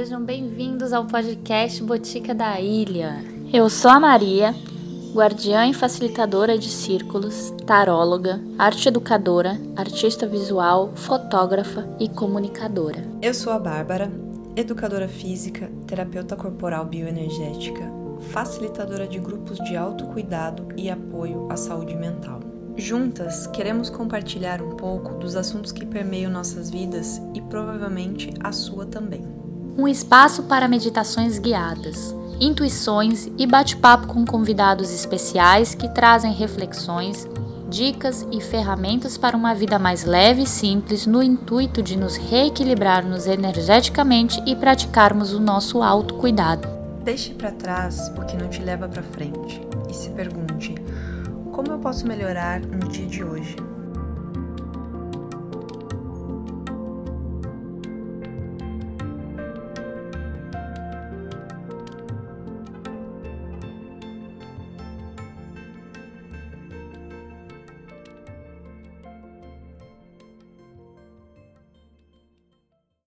sejam bem-vindos ao podcast Botica da Ilha. Eu sou a Maria, guardiã e facilitadora de círculos, taróloga, arte educadora, artista visual, fotógrafa e comunicadora. Eu sou a Bárbara, educadora física, terapeuta corporal bioenergética, facilitadora de grupos de autocuidado e apoio à saúde mental. Juntas, queremos compartilhar um pouco dos assuntos que permeiam nossas vidas e provavelmente a sua também. Um espaço para meditações guiadas, intuições e bate-papo com convidados especiais que trazem reflexões, dicas e ferramentas para uma vida mais leve e simples no intuito de nos reequilibrarmos energeticamente e praticarmos o nosso autocuidado. Deixe para trás o que não te leva para frente e se pergunte: como eu posso melhorar no dia de hoje?